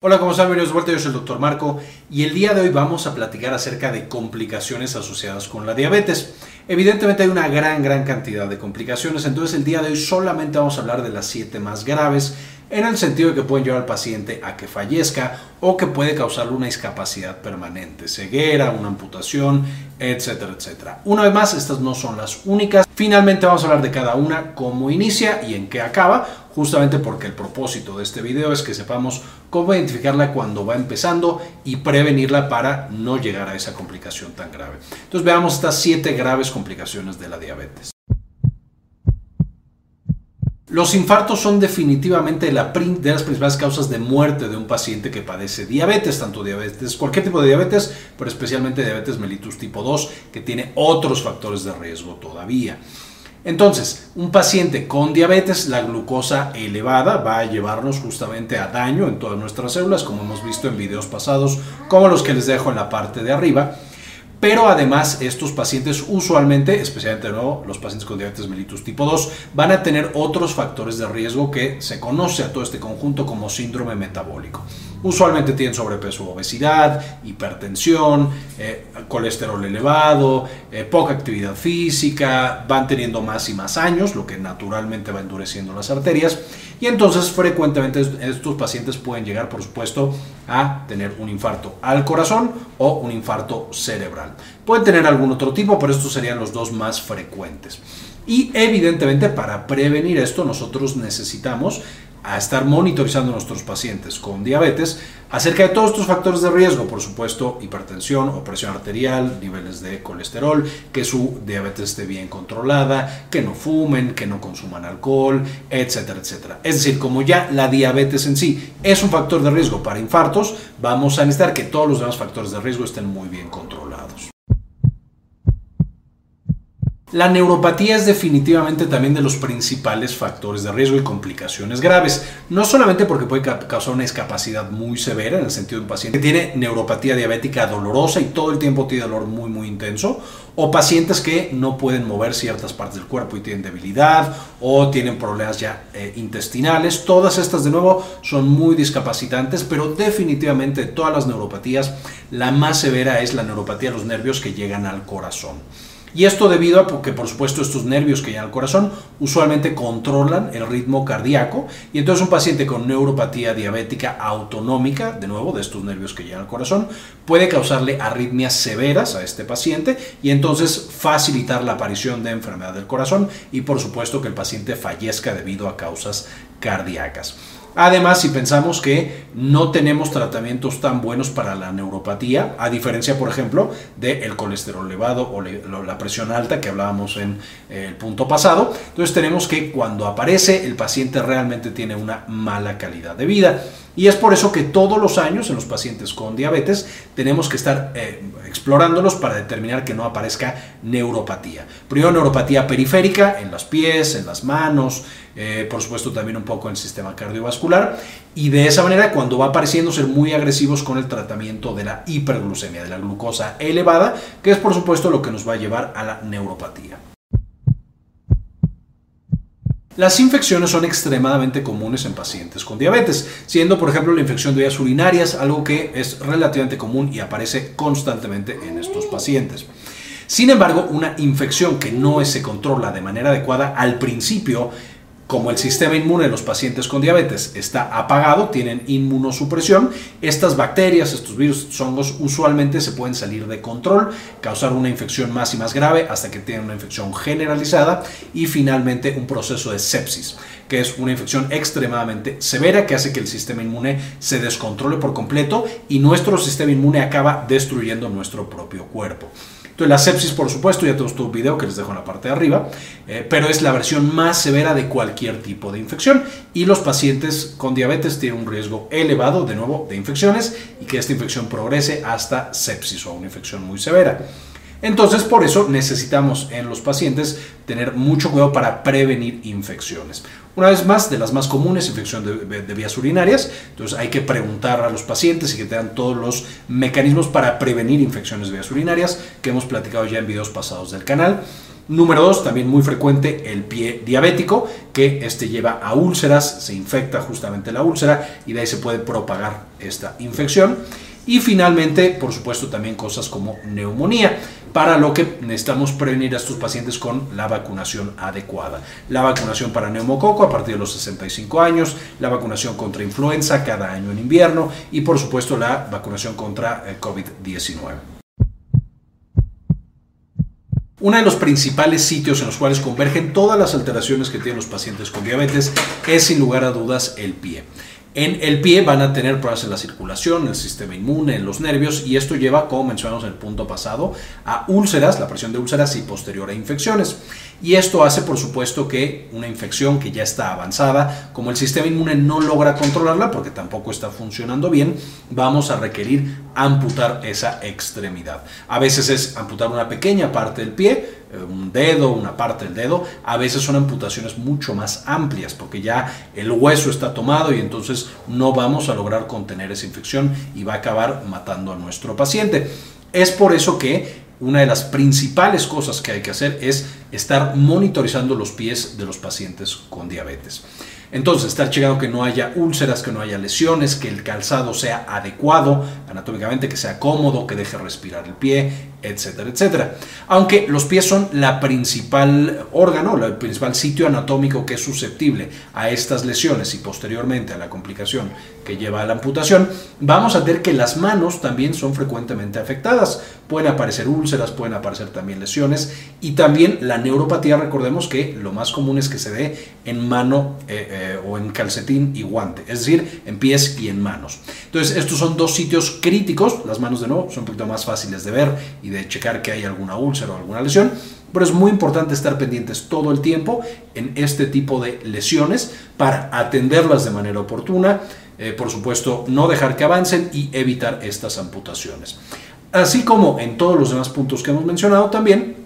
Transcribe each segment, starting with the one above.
Hola, ¿cómo están? Bienvenidos de vuelta, yo soy el doctor Marco y el día de hoy vamos a platicar acerca de complicaciones asociadas con la diabetes. Evidentemente hay una gran, gran cantidad de complicaciones, entonces el día de hoy solamente vamos a hablar de las siete más graves en el sentido de que pueden llevar al paciente a que fallezca o que puede causarle una discapacidad permanente, ceguera, una amputación, etcétera, etcétera. Una vez más, estas no son las únicas. Finalmente vamos a hablar de cada una, cómo inicia y en qué acaba, justamente porque el propósito de este video es que sepamos cómo identificarla cuando va empezando y prevenirla para no llegar a esa complicación tan grave. Entonces veamos estas siete graves complicaciones de la diabetes. Los infartos son definitivamente de las principales causas de muerte de un paciente que padece diabetes, tanto diabetes, cualquier tipo de diabetes, pero especialmente diabetes mellitus tipo 2, que tiene otros factores de riesgo todavía. Entonces, un paciente con diabetes, la glucosa elevada va a llevarnos justamente a daño en todas nuestras células, como hemos visto en videos pasados, como los que les dejo en la parte de arriba. Pero además estos pacientes usualmente, especialmente los pacientes con diabetes mellitus tipo 2, van a tener otros factores de riesgo que se conoce a todo este conjunto como síndrome metabólico. Usualmente tienen sobrepeso obesidad, hipertensión, eh, colesterol elevado, eh, poca actividad física, van teniendo más y más años, lo que naturalmente va endureciendo las arterias. Y entonces frecuentemente estos pacientes pueden llegar, por supuesto, a tener un infarto al corazón o un infarto cerebral. Pueden tener algún otro tipo, pero estos serían los dos más frecuentes. Y evidentemente para prevenir esto nosotros necesitamos a estar monitorizando a nuestros pacientes con diabetes acerca de todos estos factores de riesgo, por supuesto, hipertensión o presión arterial, niveles de colesterol, que su diabetes esté bien controlada, que no fumen, que no consuman alcohol, etcétera, etcétera. Es decir, como ya la diabetes en sí es un factor de riesgo para infartos, vamos a necesitar que todos los demás factores de riesgo estén muy bien controlados. La neuropatía es definitivamente también de los principales factores de riesgo y complicaciones graves, no solamente porque puede causar una discapacidad muy severa en el sentido de un paciente que tiene neuropatía diabética dolorosa y todo el tiempo tiene dolor muy muy intenso, o pacientes que no pueden mover ciertas partes del cuerpo y tienen debilidad o tienen problemas ya eh, intestinales, todas estas de nuevo son muy discapacitantes, pero definitivamente todas las neuropatías, la más severa es la neuropatía de los nervios que llegan al corazón. Y esto debido a que, por supuesto, estos nervios que llegan al corazón usualmente controlan el ritmo cardíaco. Y entonces un paciente con neuropatía diabética autonómica, de nuevo, de estos nervios que llegan al corazón, puede causarle arritmias severas a este paciente y entonces facilitar la aparición de enfermedad del corazón y, por supuesto, que el paciente fallezca debido a causas cardíacas. Además, si pensamos que no tenemos tratamientos tan buenos para la neuropatía, a diferencia, por ejemplo, del colesterol elevado o la presión alta que hablábamos en eh, el punto pasado, entonces tenemos que cuando aparece el paciente realmente tiene una mala calidad de vida. Y es por eso que todos los años en los pacientes con diabetes tenemos que estar eh, explorándolos para determinar que no aparezca neuropatía. Primero neuropatía periférica en los pies, en las manos, eh, por supuesto también un poco en el sistema cardiovascular. Y de esa manera va apareciendo ser muy agresivos con el tratamiento de la hiperglucemia, de la glucosa elevada, que es por supuesto lo que nos va a llevar a la neuropatía. Las infecciones son extremadamente comunes en pacientes con diabetes, siendo por ejemplo la infección de vías urinarias algo que es relativamente común y aparece constantemente en estos pacientes. Sin embargo, una infección que no se controla de manera adecuada al principio como el sistema inmune de los pacientes con diabetes está apagado, tienen inmunosupresión, estas bacterias, estos virus, estos hongos usualmente se pueden salir de control, causar una infección más y más grave hasta que tienen una infección generalizada y finalmente un proceso de sepsis, que es una infección extremadamente severa que hace que el sistema inmune se descontrole por completo y nuestro sistema inmune acaba destruyendo nuestro propio cuerpo. Entonces la sepsis, por supuesto, ya tenemos un video que les dejo en la parte de arriba, eh, pero es la versión más severa de cualquier tipo de infección y los pacientes con diabetes tienen un riesgo elevado, de nuevo, de infecciones y que esta infección progrese hasta sepsis o una infección muy severa. Entonces, por eso necesitamos en los pacientes tener mucho cuidado para prevenir infecciones. Una vez más, de las más comunes, infección de, vías urinarias. Entonces, hay que preguntar a los pacientes y que tengan todos los mecanismos para prevenir infecciones de vías urinarias que hemos platicado ya en videos pasados del canal. Número dos, también muy frecuente, el pie diabético, que este lleva a úlceras, se infecta justamente la úlcera y de ahí se puede propagar esta infección. Y finalmente, por supuesto, también cosas como neumonía, para lo que necesitamos prevenir a estos pacientes con la vacunación adecuada. La vacunación para neumococo a partir de los 65 años, la vacunación contra influenza cada año en invierno y por supuesto la vacunación contra eh, COVID-19. Uno de los principales sitios en los cuales convergen todas las alteraciones que tienen los pacientes con diabetes es sin lugar a dudas el pie. En el pie van a tener problemas en la circulación, en el sistema inmune, en los nervios y esto lleva, como mencionamos en el punto pasado, a úlceras, la presión de úlceras y posterior a infecciones. Y esto hace, por supuesto, que una infección que ya está avanzada, como el sistema inmune no logra controlarla porque tampoco está funcionando bien, vamos a requerir amputar esa extremidad. A veces es amputar una pequeña parte del pie, un dedo, una parte del dedo. A veces son amputaciones mucho más amplias porque ya el hueso está tomado y entonces no vamos a lograr contener esa infección y va a acabar matando a nuestro paciente. Es por eso que una de las principales cosas que hay que hacer es estar monitorizando los pies de los pacientes con diabetes. Entonces, estar checando que no haya úlceras, que no haya lesiones, que el calzado sea adecuado anatómicamente, que sea cómodo, que deje respirar el pie, etcétera, etcétera. Aunque los pies son la principal órgano, el principal sitio anatómico que es susceptible a estas lesiones y posteriormente a la complicación que lleva a la amputación, vamos a ver que las manos también son frecuentemente afectadas. Pueden aparecer úlceras, pueden aparecer también lesiones y también la neuropatía, recordemos que lo más común es que se dé en mano eh, eh, o en calcetín y guante, es decir, en pies y en manos. Entonces, estos son dos sitios críticos, las manos de nuevo son un poquito más fáciles de ver y de checar que hay alguna úlcera o alguna lesión, pero es muy importante estar pendientes todo el tiempo en este tipo de lesiones para atenderlas de manera oportuna, eh, por supuesto no dejar que avancen y evitar estas amputaciones. Así como en todos los demás puntos que hemos mencionado también,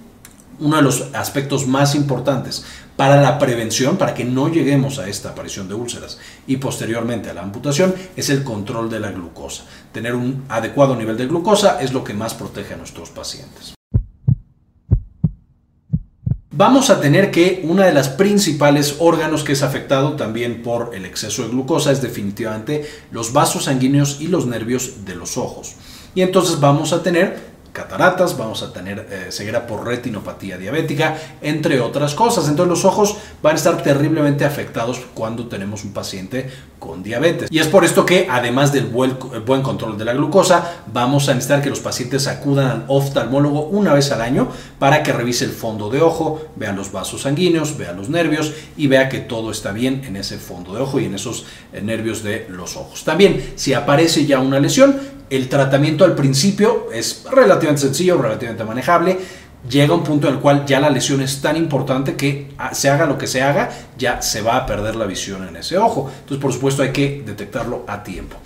uno de los aspectos más importantes para la prevención, para que no lleguemos a esta aparición de úlceras y posteriormente a la amputación, es el control de la glucosa. Tener un adecuado nivel de glucosa es lo que más protege a nuestros pacientes. Vamos a tener que una de las principales órganos que es afectado también por el exceso de glucosa es definitivamente los vasos sanguíneos y los nervios de los ojos. Y entonces vamos a tener cataratas, vamos a tener eh, ceguera por retinopatía diabética, entre otras cosas. Entonces los ojos van a estar terriblemente afectados cuando tenemos un paciente con diabetes. Y es por esto que además del buen, buen control de la glucosa, vamos a necesitar que los pacientes acudan al oftalmólogo una vez al año para que revise el fondo de ojo, vea los vasos sanguíneos, vea los nervios y vea que todo está bien en ese fondo de ojo y en esos eh, nervios de los ojos. También si aparece ya una lesión, el tratamiento al principio es relativamente sencillo, relativamente manejable. Llega un punto en el cual ya la lesión es tan importante que ah, se haga lo que se haga, ya se va a perder la visión en ese ojo. Entonces, por supuesto, hay que detectarlo a tiempo.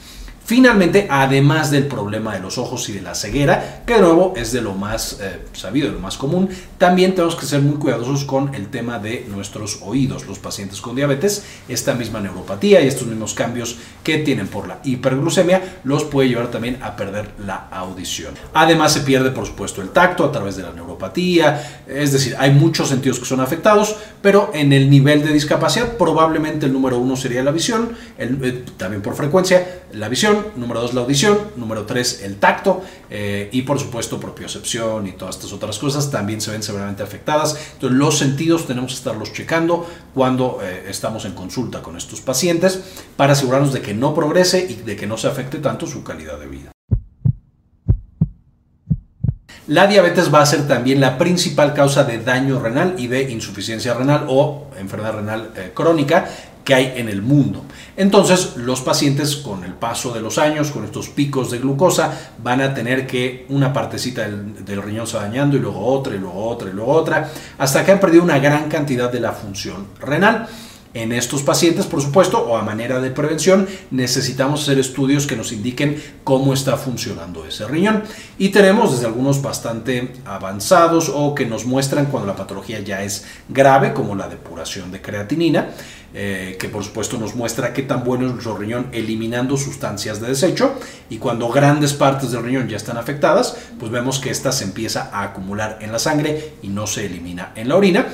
Finalmente, además del problema de los ojos y de la ceguera, que de nuevo es de lo más eh, sabido, de lo más común, también tenemos que ser muy cuidadosos con el tema de nuestros oídos. Los pacientes con diabetes, esta misma neuropatía y estos mismos cambios que tienen por la hiperglucemia, los puede llevar también a perder la audición. Además, se pierde, por supuesto, el tacto a través de la neuropatía, es decir, hay muchos sentidos que son afectados, pero en el nivel de discapacidad, probablemente el número uno sería la visión, eh, también por frecuencia, la visión número dos la audición, número tres el tacto eh, y por supuesto propiocepción y todas estas otras cosas también se ven severamente afectadas. Entonces los sentidos tenemos que estarlos checando cuando eh, estamos en consulta con estos pacientes para asegurarnos de que no progrese y de que no se afecte tanto su calidad de vida. La diabetes va a ser también la principal causa de daño renal y de insuficiencia renal o enfermedad renal eh, crónica que hay en el mundo. Entonces, los pacientes con el paso de los años, con estos picos de glucosa, van a tener que una partecita del, riñón se dañando y luego otra y luego otra y luego otra, hasta que han perdido una gran cantidad de la función renal. En estos pacientes, por supuesto, o a manera de prevención, necesitamos hacer estudios que nos indiquen cómo está funcionando ese riñón. Y tenemos desde algunos bastante avanzados o que nos muestran cuando la patología ya es grave, como la depuración de creatinina, eh, que por supuesto nos muestra qué tan bueno es nuestro riñón eliminando sustancias de desecho y cuando grandes partes del riñón ya están afectadas, pues vemos que esta se empieza a acumular en la sangre y no se elimina en la orina.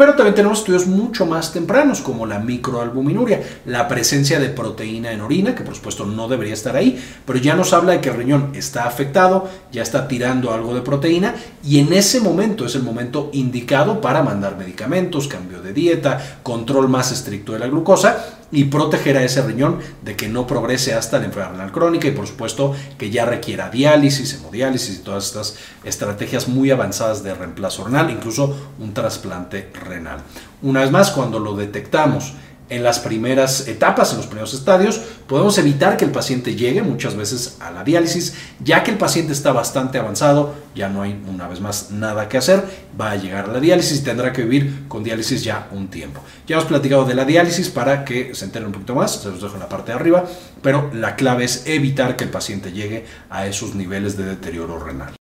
Pero también tenemos estudios mucho más tempranos, como la microalbuminuria, la presencia de proteína en orina, que por supuesto no debería estar ahí, pero ya nos habla de que el riñón está afectado, ya está tirando algo de proteína, y en ese momento es el momento indicado para mandar medicamentos, cambio de dieta, control más estricto de la glucosa, y proteger a ese riñón de que no progrese hasta la enfermedad renal crónica y por supuesto que ya requiera diálisis, hemodiálisis y todas estas estrategias muy avanzadas de reemplazo renal, incluso un trasplante renal. Una vez más, cuando lo detectamos en las primeras etapas, en los primeros estadios, podemos evitar que el paciente llegue muchas veces a la diálisis, ya que el paciente está bastante avanzado, ya no hay una vez más nada que hacer, va a llegar a la diálisis y tendrá que vivir con diálisis ya un tiempo. Ya hemos platicado de la diálisis para que se enteren un poquito más, se los dejo en la parte de arriba, pero la clave es evitar que el paciente llegue a esos niveles de deterioro renal.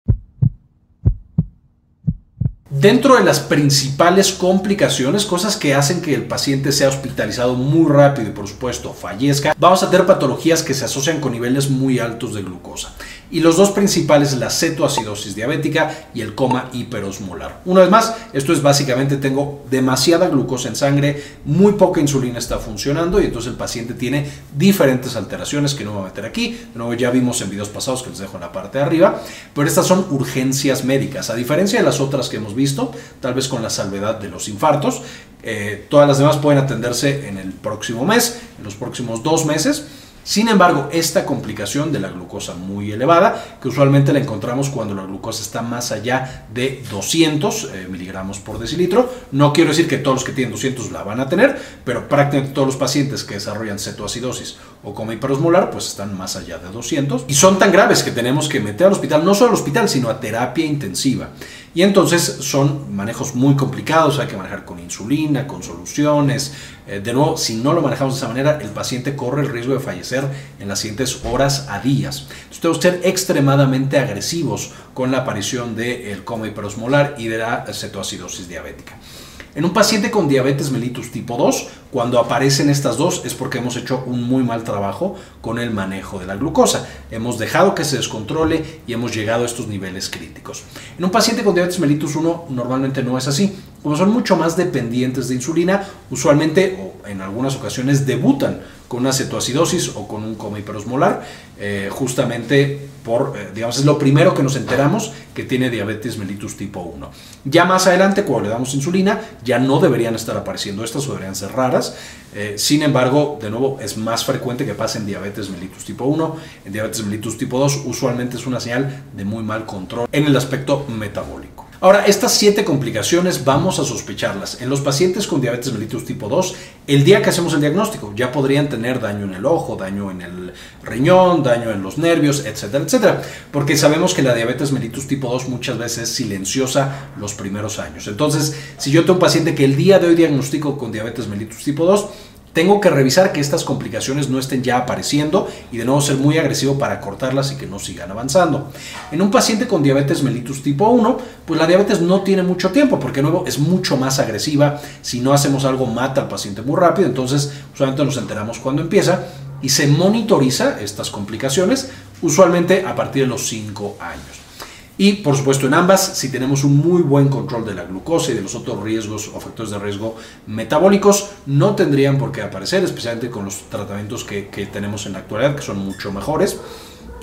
Dentro de las principales complicaciones, cosas que hacen que el paciente sea hospitalizado muy rápido y por supuesto fallezca, vamos a tener patologías que se asocian con niveles muy altos de glucosa. Y los dos principales, la cetoacidosis diabética y el coma hiperosmolar. Una vez más, esto es básicamente tengo demasiada glucosa en sangre, muy poca insulina está funcionando y entonces el paciente tiene diferentes alteraciones que no voy a meter aquí. De ya vimos en videos pasados que les dejo en la parte de arriba, pero estas son urgencias médicas. A diferencia de las otras que hemos visto, tal vez con la salvedad de los infartos, eh, todas las demás pueden atenderse en el próximo mes, en los próximos dos meses sin embargo, esta complicación de la glucosa muy elevada, que usualmente la encontramos cuando la glucosa está más allá de 200 eh, miligramos por decilitro, no quiero decir que todos los que tienen 200 la van a tener, pero prácticamente todos los pacientes que desarrollan cetoacidosis o coma hiperosmolar, pues están más allá de 200 y son tan graves que tenemos que meter al hospital, no solo al hospital, sino a terapia intensiva. Y entonces son manejos muy complicados, hay que manejar con insulina, con soluciones. Eh, de nuevo, si no lo manejamos de esa manera, el paciente corre el riesgo de fallecer en las siguientes horas a días. Entonces tenemos que ser extremadamente agresivos con la aparición del coma hiperosmolar y de la cetoacidosis diabética. En un paciente con diabetes mellitus tipo 2, cuando aparecen estas dos es porque hemos hecho un muy mal trabajo con el manejo de la glucosa. Hemos dejado que se descontrole y hemos llegado a estos niveles críticos. En un paciente con diabetes mellitus 1 normalmente no es así. Como son mucho más dependientes de insulina, usualmente o en algunas ocasiones debutan con una cetoacidosis o con un coma hiperosmolar, eh, justamente por, eh, digamos, es lo primero que nos enteramos que tiene diabetes mellitus tipo 1. Ya más adelante, cuando le damos insulina, ya no deberían estar apareciendo estas o deberían ser raras. Eh, sin embargo, de nuevo, es más frecuente que pase en diabetes mellitus tipo 1. En diabetes mellitus tipo 2, usualmente es una señal de muy mal control en el aspecto metabólico. Ahora, estas siete complicaciones vamos a sospecharlas. En los pacientes con diabetes mellitus tipo 2, el día que hacemos el diagnóstico, ya podrían tener daño en el ojo, daño en el riñón, daño en los nervios, etcétera, etcétera. Porque sabemos que la diabetes mellitus tipo 2 muchas veces es silenciosa los primeros años. Entonces, si yo tengo un paciente que el día de hoy diagnostico con diabetes mellitus tipo 2, tengo que revisar que estas complicaciones no estén ya apareciendo y de nuevo ser muy agresivo para cortarlas y que no sigan avanzando. En un paciente con diabetes mellitus tipo 1, pues la diabetes no tiene mucho tiempo porque de nuevo es mucho más agresiva. Si no hacemos algo mata al paciente muy rápido, entonces usualmente nos enteramos cuando empieza y se monitoriza estas complicaciones usualmente a partir de los 5 años. Y por supuesto en ambas, si tenemos un muy buen control de la glucosa y de los otros riesgos o factores de riesgo metabólicos, no tendrían por qué aparecer, especialmente con los tratamientos que, que tenemos en la actualidad, que son mucho mejores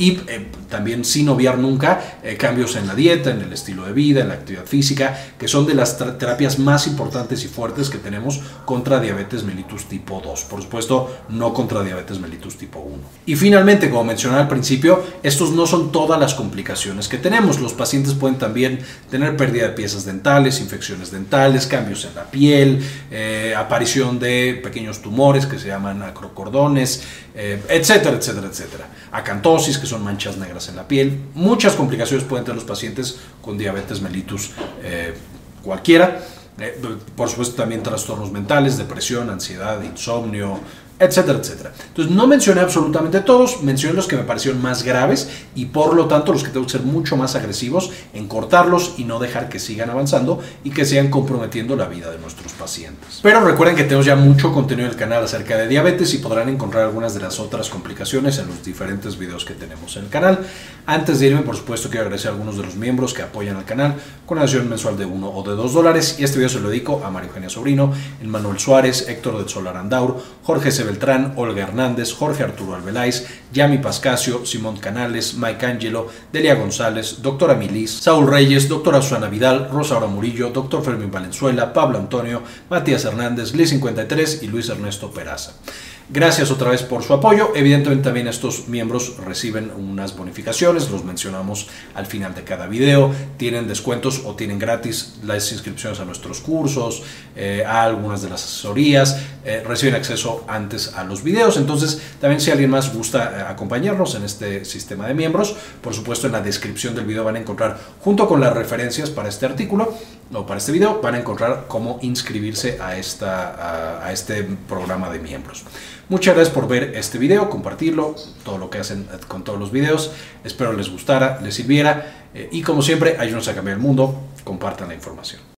y eh, también sin obviar nunca eh, cambios en la dieta, en el estilo de vida, en la actividad física, que son de las terapias más importantes y fuertes que tenemos contra diabetes mellitus tipo 2. Por supuesto, no contra diabetes mellitus tipo 1. Y finalmente, como mencioné al principio, estos no son todas las complicaciones que tenemos. Los pacientes pueden también tener pérdida de piezas dentales, infecciones dentales, cambios en la piel, eh, aparición de pequeños tumores que se llaman acrocordones, etcétera, etcétera, etcétera. Acantosis, que son manchas negras en la piel. Muchas complicaciones pueden tener los pacientes con diabetes mellitus eh, cualquiera. Eh, por supuesto también trastornos mentales, depresión, ansiedad, insomnio, etcétera, etcétera. Entonces no mencioné absolutamente todos, mencioné los que me parecieron más graves y por lo tanto los que tengo que ser mucho más agresivos en cortarlos y no dejar que sigan avanzando y que sigan comprometiendo la vida de nuestros pacientes. Pero recuerden que tenemos ya mucho contenido en el canal acerca de diabetes y podrán encontrar algunas de las otras complicaciones en los diferentes videos que tenemos en el canal. Antes de irme, por supuesto, quiero agradecer a algunos de los miembros que apoyan al canal con una adhesión mensual de 1 o de 2 dólares y este video se lo dedico a María Eugenia Sobrino, Manuel Suárez, Héctor del Solar Andaur, Jorge C. Beltrán, Olga Hernández, Jorge Arturo Albeláiz, Yami Pascasio, Simón Canales, Mike Angelo, Delia González, Doctora Milis, Saúl Reyes, Doctora Susana Vidal, Rosa Aura Murillo, Doctor Fermín Valenzuela, Pablo Antonio, Matías Hernández, Liz 53 y Luis Ernesto Peraza. Gracias otra vez por su apoyo. Evidentemente también estos miembros reciben unas bonificaciones, los mencionamos al final de cada video. Tienen descuentos o tienen gratis las inscripciones a nuestros cursos, eh, a algunas de las asesorías, eh, reciben acceso antes a los videos. Entonces también si alguien más gusta eh, acompañarnos en este sistema de miembros, por supuesto en la descripción del video van a encontrar junto con las referencias para este artículo o para este video, van a encontrar cómo inscribirse a, esta, a este programa de miembros. Muchas gracias por ver este video, compartirlo, todo lo que hacen con todos los videos. Espero les gustara, les sirviera. Eh, y como siempre, ayúdenos a cambiar el mundo. Compartan la información.